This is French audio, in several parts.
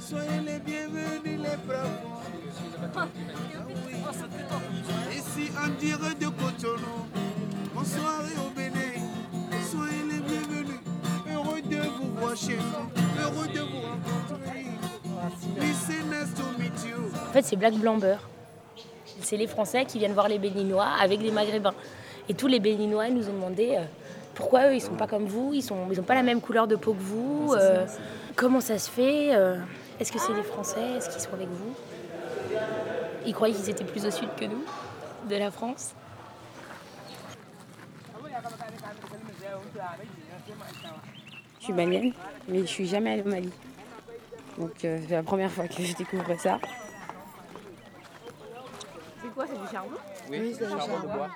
Soyez les bienvenus les bravos. Ici en direct de Cotonou. Bonsoir au Bénin. Soyez les bienvenus. Heureux de vous voir chez nous. Heureux de vous rencontrer. En fait, c'est Black Blanc Beurre. C'est les Français qui viennent voir les Béninois avec les Maghrébins. Et tous les Béninois nous ont demandé euh, pourquoi eux, ils sont pas comme vous, ils n'ont ils ont pas la même couleur de peau que vous, euh, comment ça se fait, euh, est-ce que c'est des Français, est-ce qu'ils sont avec vous? Ils croyaient qu'ils étaient plus au sud que nous, de la France. Je suis malienne, mais je suis jamais allée au Mali. Donc euh, c'est la première fois que je découvre ça. C'est quoi, c'est du charbon? Oui, c'est du charbon.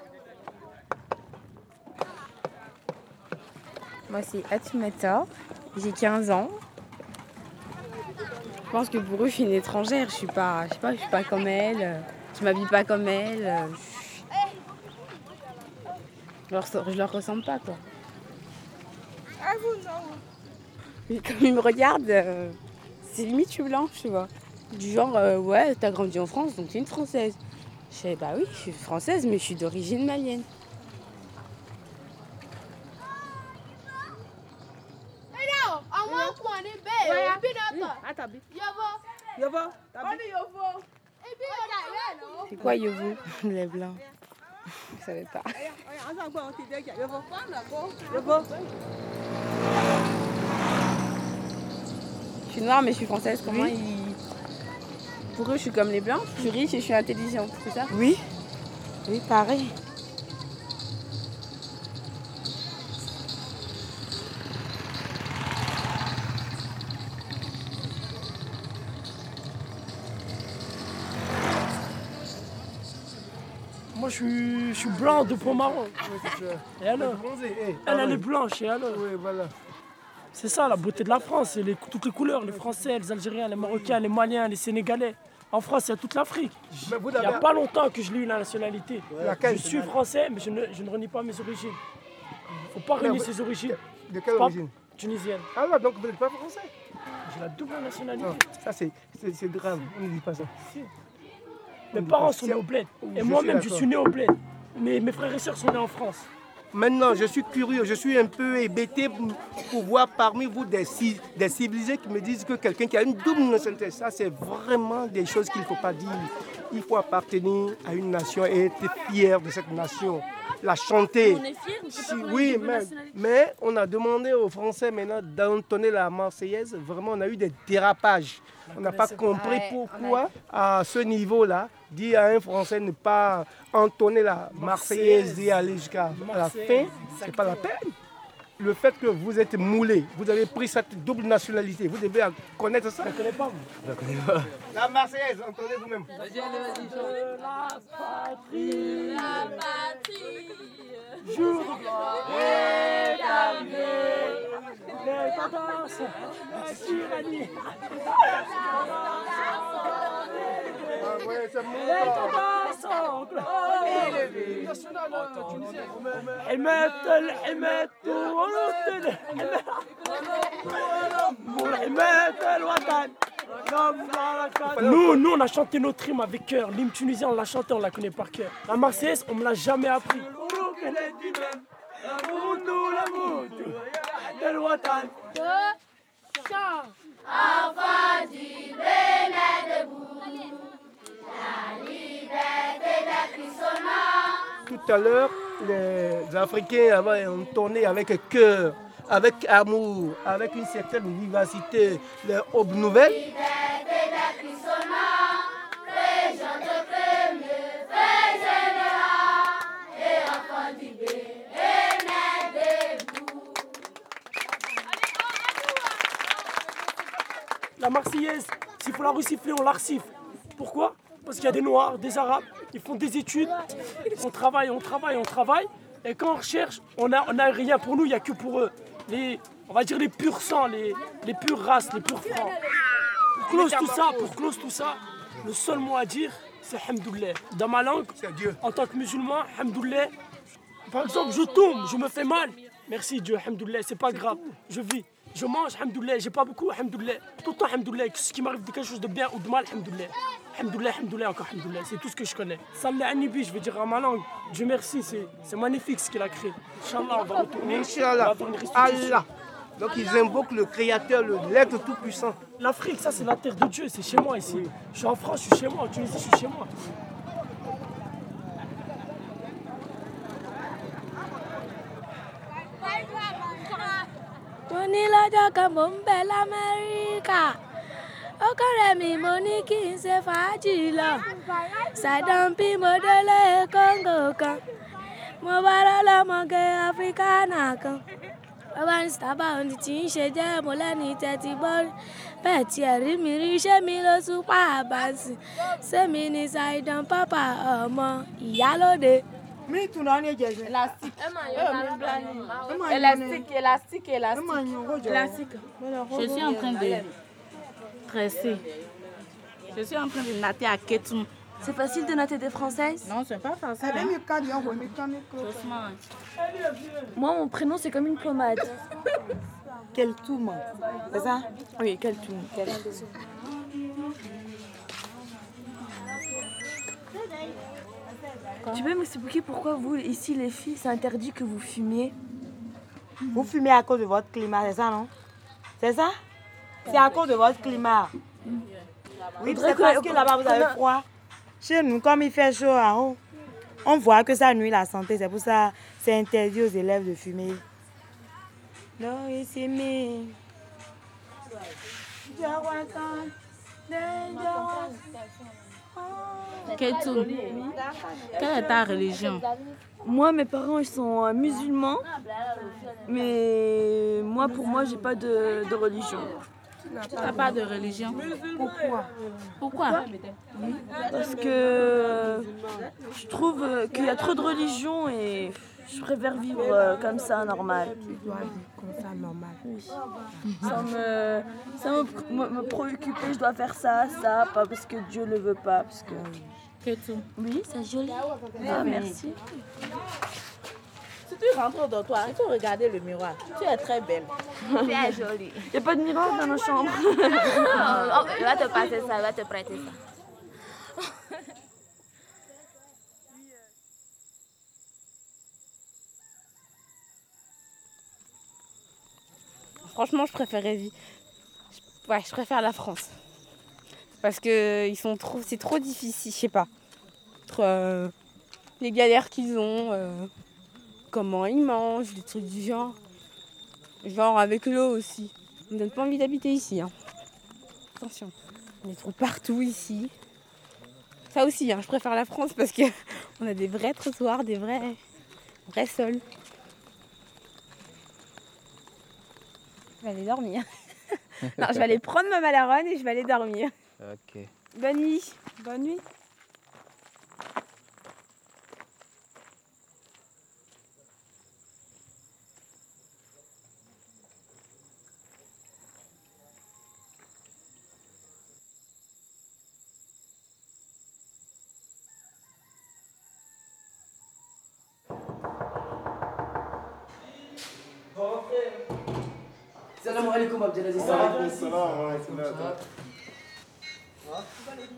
Moi, c'est Atumata. J'ai 15 ans. Je pense que pour eux, je suis une étrangère. Je suis pas, je sais pas, je suis pas comme elle. Je m'habille pas comme elle. Je leur, je leur ressemble pas, quoi. Mais comme ils me regardent, euh, c'est limite, je suis blanche, tu vois. Du genre, euh, ouais, t'as grandi en France, donc t'es une Française. Je fais, bah oui, je suis française, mais je suis d'origine malienne. C'est quoi Yovo Les blancs. Je savais pas. Je suis noire, mais je suis française. Comment ils... Pour eux, je suis comme les blancs. Je suis riche et je suis intelligente, c'est ça? Oui, oui, pareil. Moi, je suis, je suis blanc de peau marron. Et alors Elle, elle est blanche, et alors Oui, voilà. C'est ça la beauté de la France, c'est les, toutes les couleurs, les Français, les Algériens, les Marocains, les Maliens, les Sénégalais. En France, il y a toute l'Afrique. Il n'y a pas longtemps que je l'ai eu la nationalité. Je suis français, mais je ne, je ne renie pas mes origines. Il ne faut pas renier vous- ses origines. De quelle Pas- origine? Tunisienne. Ah non, donc vous n'êtes pas français? J'ai la double nationalité. Non, ça c'est grave, on ne dit pas ça. Mes parents sont nés au bled. Et Je moi-même, je suis né au bled. Mais mes frères et sœurs sont nés en France. Maintenant, je suis curieux, je suis un peu hébété pour, voir parmi vous des, ci- des civilisés qui me disent que quelqu'un qui a une double nationalité, ça c'est vraiment des choses qu'il ne faut pas dire. Il faut appartenir à une nation et être fier de cette nation, la chanter. On est Si- oui, mais, mais on a demandé aux Français maintenant d'entonner la Marseillaise. Vraiment, on a eu des dérapages. On n'a pas compris Ouais, pourquoi, à ce niveau-là, dire à un Français ne pas entonner la Marseillaise et aller jusqu'à la fin, c'est pas la peine. Le fait que vous êtes moulé, vous avez pris cette double nationalité, vous devez connaître ça. Je ne connais pas, vous. La Marseillaise, entendez vous-même. Les tendances, la tyrannie. Ouais, c'est mon Les tendances sont élevées. Elles mettent, elles mettent tout en l'autre. Elles mettent le Watan. Nous, nous, on a chanté notre hymne avec cœur. L'hymne tunisien, on l'a chanté, on la connaît par cœur. La Marseillaise, on me l'a jamais appris. Tout à l'heure, les Africains avaient entonné avec cœur, avec amour, avec une certaine vivacité, les aubes nouvelles. La Marseillaise, s'il faut la resiffler, on la resiffle. Pourquoi? Parce qu'il y a des Noirs, des Arabes, ils font des études, on travaille, on travaille, on travaille. Et quand on recherche, on n'a on a rien pour nous, il n'y a que pour eux. Les, on va dire les purs sangs, les, les pures races, les purs francs. Pour close tout ça, pour close tout ça, Le seul mot à dire, c'est Hamdoullah. Dans ma langue, en tant que musulman, Hamdoullah. Par exemple, je tombe, je me fais mal. Merci Dieu, Hamdoullah, c'est pas grave. Je vis, je mange, Hamdoullah. J'ai pas beaucoup, Hamdoullah. Tout le temps, Hamdoullah. Ce qui m'arrive de quelque chose de bien ou de mal, Hamdoullah. Hamdoullah, Hamdoullah, encore Hamdoullah. C'est tout ce que je connais. Sallah Anibi, je vais dire en ma langue. Dieu merci, c'est magnifique ce qu'il a créé. Inch'Allah, on va retourner. Inch'Allah. Allah. Donc ils invoquent le Créateur, le- l'être tout-puissant. L'Afrique, ça c'est la terre de Dieu, c'est chez moi ici. Je suis en France, je suis chez moi. En Tunisie, je suis chez moi. Mo ní lọ́jọ́ kan mò ń bẹ lamẹ́ríkà ó kọ́rẹ́ mi mo ní kí n ṣe fàájì lọ ṣàdánpí mo délé kóńgò kan mo bá lọ́lọ́mọge áfíríkánà kan wọ́n bá ní sábà ohun tí ń ṣe jẹ́ mo lẹ́ni tẹ́tí gbọ́ rí. bẹ́ẹ̀ tí ẹ̀rí mi rí ṣé mi ló tún pa àbáǹsì sẹ́mi ní ṣàìdán pápá ọmọ ìyálóde. Mi tuna ne jẹjẹ. Élastique. Élastique, Élastique, élastique. Je suis en train de tresser. Je suis en train de natter à Ketum. C'est facile de noter des françaises? Non, c'est pas facile. Hein? Moi, mon prénom, c'est comme une pommade. Quel touma. C'est ça? Oui, quel tout. Tu peux m'expliquer pourquoi vous, ici, les filles, c'est interdit que vous fumiez Vous fumez à cause de votre climat, c'est ça, non? C'est ça? C'est à cause de votre climat. Oui, Faudrait c'est parce que- que là-bas vous avez froid. Chez nous, comme il fait chaud en haut, on voit que ça nuit la santé. C'est pour ça c'est interdit aux élèves de fumer. Non, ici, mais. Quelle est ta religion? Moi, mes parents, ils sont euh, musulmans. Mais moi, pour moi, j'ai pas de, de religion. Tu n'as pas de religion? Pourquoi? Pourquoi? Parce que je trouve euh, qu'il y a trop de religions et je préfère vivre euh, comme ça, normal. Comme ça, normal. Sans me, sans me, me- me préoccuper, je dois faire ça, ça, pas parce que Dieu ne veut pas. Parce que... Ketum. Oui, c'est joli. Ah, merci. Si tu rentres dans toi, il faut regarder le miroir. Tu es très belle. C'est joli. Il n'y a pas de miroir dans nos chambres. oh, va te passer ça, il va te prêter ça. Franchement, je préférais préfère la France. Parce que c'est trop difficile, je sais pas. Euh, les galères qu'ils ont, euh, comment ils mangent, des trucs du genre. Genre avec l'eau aussi. On donne pas envie d'habiter ici. hein. Attention, on est trop partout ici. Ça aussi, hein, je préfère la France parce que on a des vrais trottoirs, des vrais sols. Je vais aller dormir. non, je vais aller prendre ma malarone et je vais aller dormir. Ok. Bonne nuit. Bonne nuit.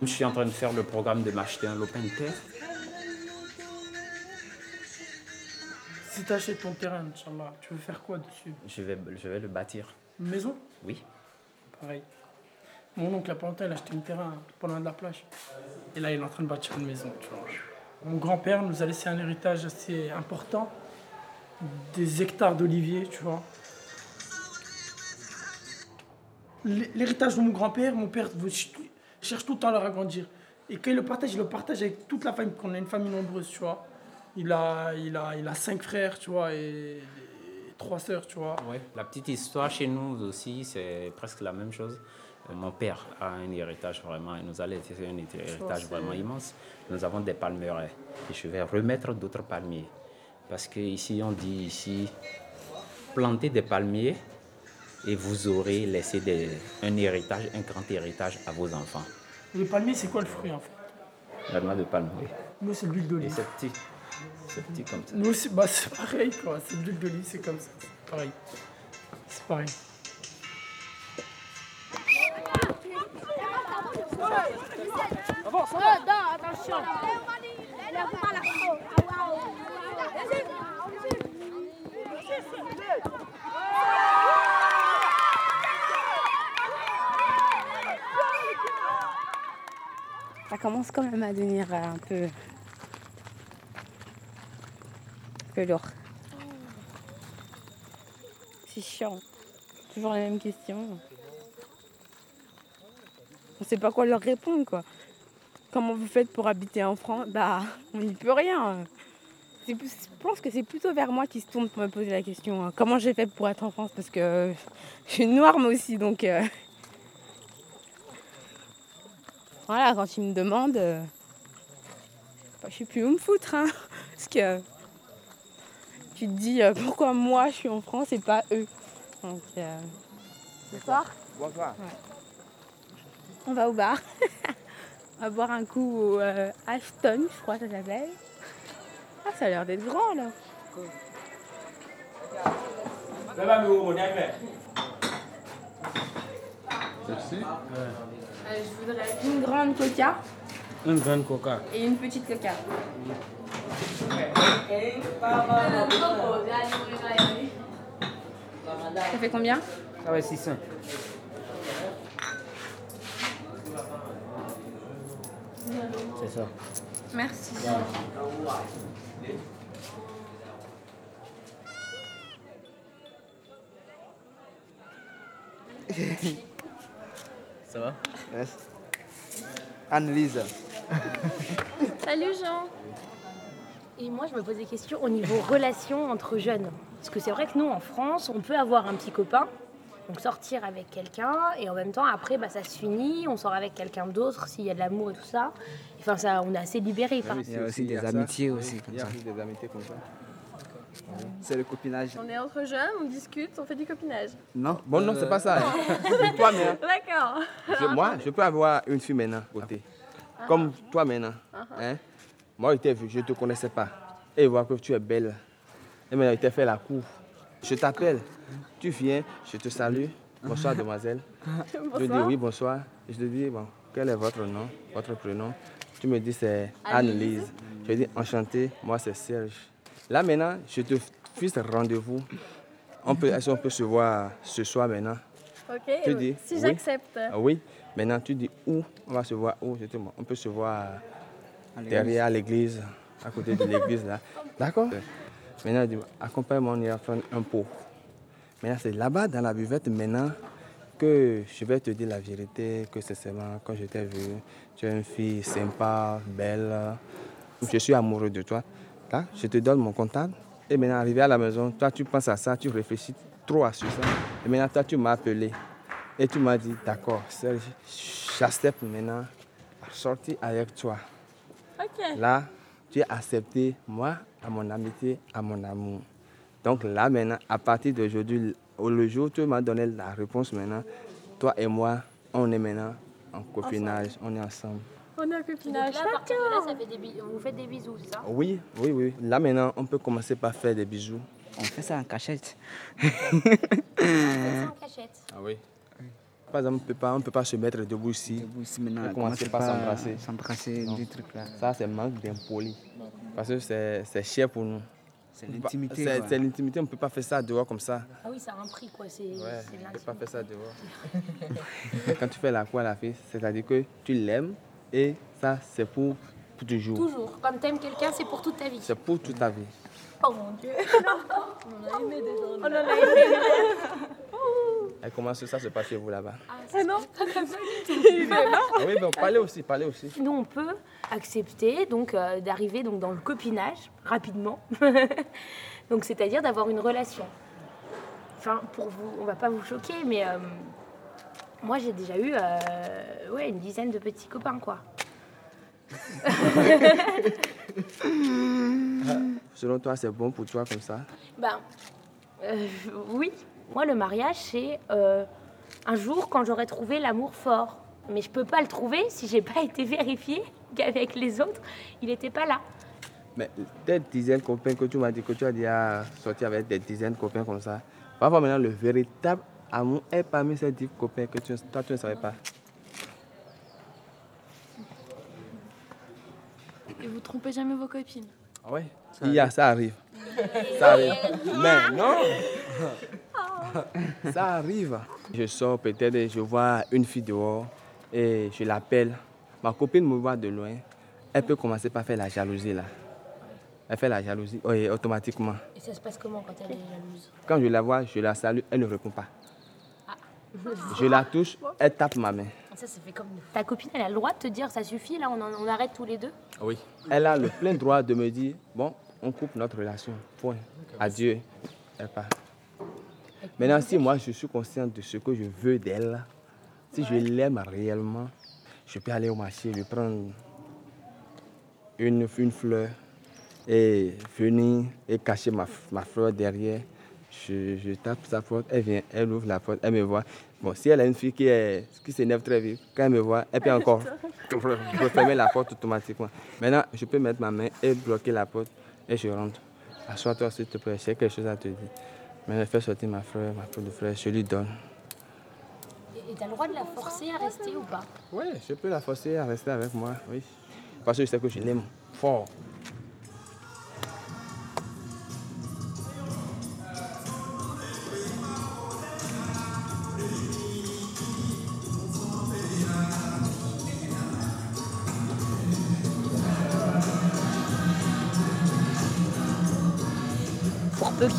Je suis en train de faire le programme de m'acheter un lopin de terre. Si tu achètes ton terrain, Inch'Allah, tu veux faire quoi dessus? Je vais, je vais le bâtir. Une maison? Oui. Pareil. Mon oncle, il a pas longtemps, il a acheté un terrain pas loin de la plage. Et là, il est en train de bâtir une maison. tu vois. Mon grand-père nous a laissé un héritage assez important. Des hectares d'oliviers, tu vois. L'héritage de mon grand-père, mon père cherche tout le temps à le agrandir. Et quand il le partage, il le partage avec toute la famille, qu'on a une famille nombreuse, tu vois. Il a, il a, il a cinq frères, tu vois, et, et trois sœurs, tu vois. Ouais. La petite histoire chez nous aussi, c'est presque la même chose. Euh, Mon père a un héritage vraiment, il nous a laissé un héritage vraiment immense. Nous avons des palmeraies et je vais remettre d'autres palmiers. Parce qu'ici, on dit ici, plantez des palmiers et vous aurez laissé des- un héritage, un grand héritage à vos enfants. Les palmiers, c'est quoi le fruit en fait? La noix de palme, oui. Nous, c'est l'huile Et d'olive. c'est petit. C'est petit comme ça. Nous aussi, bah, c'est pareil quoi. C'est de l'huile d'olive, c'est comme ça. C'est pareil. C'est pareil. Ça commence quand même à devenir euh, un peu. un peu lourd. C'est chiant. Toujours les mêmes questions. On sait pas quoi leur répondre quoi. Comment vous faites pour habiter en France Bah, on n'y peut rien. Je pense que c'est plutôt vers moi qui se tourne pour me poser la question. hein. Comment j'ai fait pour être en France? Parce que je suis noire moi aussi, donc euh, voilà, quand ils me demandent, euh, bah, je sais plus où me foutre. hein. Parce que tu te dis euh, pourquoi moi je suis en France et pas eux. Donc, euh, ce soir, Bonsoir. on va au bar. on va boire un coup au euh, Ashton, je crois que ça s'appelle. Ah, ça a l'air d'être grand là. Euh, je voudrais une grande coca Une grande coca. et une petite coca. Ça fait combien? Ça va 600. C'est ça. Merci. Ça va Yes. Anne-Lise. Salut Jean Et moi je me pose des questions au niveau relation entre jeunes. Parce que c'est vrai que nous en France, on peut avoir un petit copain, donc sortir avec quelqu'un, et en même temps après bah, ça se finit, on sort avec quelqu'un d'autre s'il y a de l'amour et tout ça. Enfin ça, on est assez libéré. enfin. Il y a aussi des amitiés aussi comme ça. C'est le copinage. On est entre jeunes, on discute, on fait du copinage. Non Bon, non, c'est pas ça. hein. toi, mais, D'accord. je- moi, je peux avoir une fille maintenant, côté. Comme toi maintenant. Hein? Moi, je t'ai vu, je ne te connaissais pas. Et voir que tu es belle. Et maintenant, je t'ai fait la cour. Je t'appelle. Tu viens, je te salue. Bonsoir, demoiselle. Je dis oui, bonsoir. Je te dis, bon, quel est votre nom, votre prénom? Tu me dis, c'est Anne-Lise. Je dis, enchanté, moi, c'est Serge. Là, maintenant, je te fixe rendez-vous. On peut, est-ce qu'on peut se voir ce soir maintenant? Ok, Tu dis si oui. j'accepte. Ah Oui. Maintenant, tu dis où On va se voir où Je te dis, On peut se voir derrière l'église, à côté de l'église là. D'accord Maintenant, dis, accompagne-moi, on ira prendre un pot. Maintenant, c'est là-bas dans la buvette maintenant que je vais te dire la vérité, que c'est seulement quand je t'ai vu, tu es une fille sympa, belle. Je suis amoureux de toi. Là, je te donne mon contact. Et maintenant, arrivé à la maison, toi, tu penses à ça, tu réfléchis trop à ça. Et maintenant, toi, tu m'as appelé. Et tu m'as dit, d'accord, Serge, j'accepte maintenant à sortir avec toi. Là, tu as accepté moi, à mon amitié, à mon amour. Donc là, maintenant, à partir d'aujourd'hui, au- le jour où tu m'as donné la réponse maintenant, toi et moi, on est maintenant en copinage, on est ensemble. On un Donc copinage. là, là, ça fait des bi- vous faites des bisous, c'est ça? Oui, oui, oui. Là, maintenant, on peut commencer par faire des bisous. On fait ça en cachette. Vous faites ça en cachette. Ah oui. Par exemple, on ne peut pas, on peut pas se mettre debout ici. Debout ici maintenant. On commence par s'embrasser. S'embrasser, des trucs là. Ça, c'est manque d'impoli. Parce que c'est c'est cher pour nous. C'est On pas- l'intimité. C'est quoi. l'intimité, on ne peut pas faire ça dehors comme ça. Ah oui, ça a un prix quoi, c'est Ouais, on ne peut pas faire ça dehors. Quand tu fais la à la fille, c'est-à-dire que tu l'aimes et ça, c'est pour, pour toujours. Toujours. Comme t'aimes quelqu'un, c'est pour toute ta vie. C'est pour toute ta vie. Oh mon dieu. On a aimé déjà. On en a aimé. Et comment ça se passe chez vous là-bas? Ah non Ah Oui, bon, parlez aussi, parlez aussi. Nous, on peut accepter donc euh, d'arriver donc dans le copinage rapidement. donc, c'est-à-dire d'avoir une relation. Enfin, pour vous, on va pas vous choquer, mais euh, moi, j'ai déjà eu euh, ouais, une dizaine de petits copains, quoi. Selon toi, c'est bon pour toi comme ça? Ben, euh, oui. Moi, le mariage, c'est euh, un jour quand j'aurai trouvé l'amour fort. Mais je peux pas le trouver si j'ai pas été vérifié qu'avec les autres, il n'était pas là. Mais des dizaines de copains que tu m'as dit que tu as déjà sorti avec des dizaines de copains comme ça. Parfois maintenant, le véritable amour est parmi ces dix copains que tu, toi, tu ne savais pas. Et vous trompez jamais vos copines Ah ouais? Il y a, ça arrive. Ça arrive. Mais non Ça arrive. Je sors peut-être et je vois une fille dehors et je l'appelle. Ma copine me voit de loin. Elle peut commencer par faire la jalousie là. Elle fait la jalousie oui, automatiquement. Et ça se passe comment quand elle est jalouse? Quand je la vois, je la salue, elle ne répond pas. Je la touche, elle tape ma main. Ça, ça fait comme. Ta copine, elle a le droit de te dire ça suffit, là, on, en- on arrête tous les deux? Oui. Elle a le plein droit de me dire bon, on coupe notre relation. Point. Adieu. Elle part. Maintenant, si moi je suis conscient de ce que je veux d'elle, si je l'aime réellement, je peux aller au marché, lui prendre une, une fleur et venir et cacher ma, ma fleur derrière. Je, je tape sa porte, elle vient, elle ouvre la porte, elle me voit. Bon, si elle a une fille qui, est, qui s'énerve très vite, quand elle me voit, elle peut encore refermer la porte automatiquement. Maintenant, je peux mettre ma main et bloquer la porte et je rentre. Assois-toi s'il te plaît, j'ai quelque chose à te dire. Mais elle fait sortir ma fleur, ma peau de fleur, je lui donne. Et t'as le droit de la forcer à rester ou pas? Oui, je peux la forcer à rester avec moi, oui. Parce que je sais que je l'aime fort.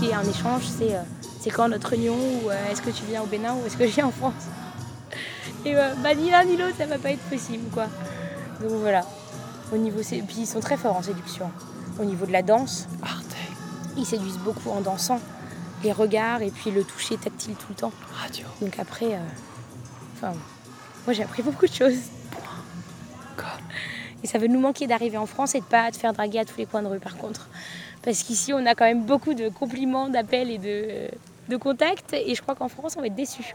Y ait un échange, c'est euh, c'est quand notre réunion ou euh, est-ce que tu viens au Bénin ou est-ce que je viens en France? Et euh, bah, ni l'un ni l'autre, ça va pas être possible, quoi. Donc voilà. Au niveau, puis ils sont très forts en séduction. Au niveau de la danse, ils séduisent beaucoup en dansant. Les regards et puis le toucher tactile tout le temps. Radio. Donc après, enfin, moi j'ai appris beaucoup de choses. Et ça va nous manquer d'arriver en France et de pas te faire draguer à tous les coins de rue par contre. Parce qu'ici on a quand même beaucoup de compliments, d'appels et de, de contacts. Et je crois qu'en France on va être déçus.